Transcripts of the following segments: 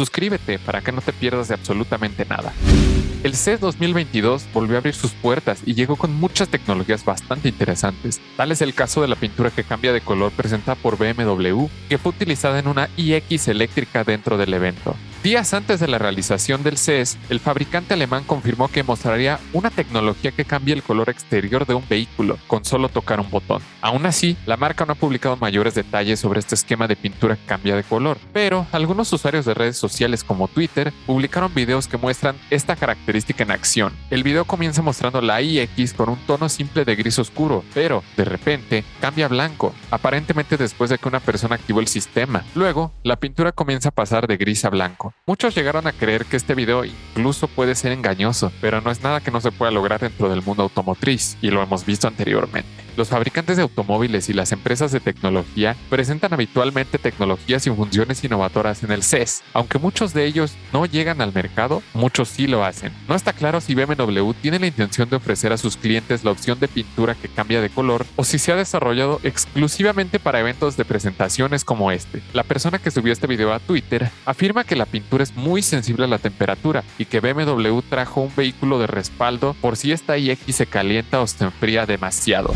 Suscríbete para que no te pierdas de absolutamente nada. El CES 2022 volvió a abrir sus puertas y llegó con muchas tecnologías bastante interesantes. Tal es el caso de la pintura que cambia de color presentada por BMW, que fue utilizada en una iX eléctrica dentro del evento. Días antes de la realización del CES, el fabricante alemán confirmó que mostraría una tecnología que cambia el color exterior de un vehículo con solo tocar un botón. Aún así, la marca no ha publicado mayores detalles sobre este esquema de pintura que cambia de color, pero algunos usuarios de redes sociales como Twitter publicaron videos que muestran esta característica en acción. El video comienza mostrando la iX con un tono simple de gris oscuro, pero de repente cambia a blanco, aparentemente después de que una persona activó el sistema. Luego, la pintura comienza a pasar de gris a blanco Muchos llegaron a creer que este video incluso puede ser engañoso, pero no es nada que no se pueda lograr dentro del mundo automotriz, y lo hemos visto anteriormente. Los fabricantes de automóviles y las empresas de tecnología presentan habitualmente tecnologías y funciones innovadoras en el CES. Aunque muchos de ellos no llegan al mercado, muchos sí lo hacen. No está claro si BMW tiene la intención de ofrecer a sus clientes la opción de pintura que cambia de color o si se ha desarrollado exclusivamente para eventos de presentaciones como este. La persona que subió este video a Twitter afirma que la pintura es muy sensible a la temperatura y que BMW trajo un vehículo de respaldo por si esta iX se calienta o se enfría demasiado.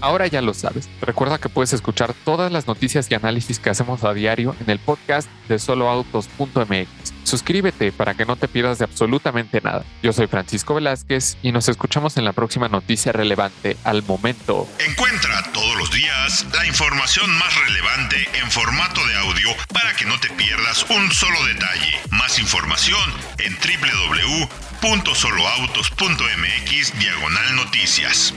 Ahora ya lo sabes. Recuerda que puedes escuchar todas las noticias y análisis que hacemos a diario en el podcast de soloautos.mx. Suscríbete para que no te pierdas de absolutamente nada. Yo soy Francisco Velázquez y nos escuchamos en la próxima noticia relevante al momento. Encuentra todos los días la información más relevante en formato de audio para que no te pierdas un solo detalle. Más información en www.soloautos.mx diagonal noticias.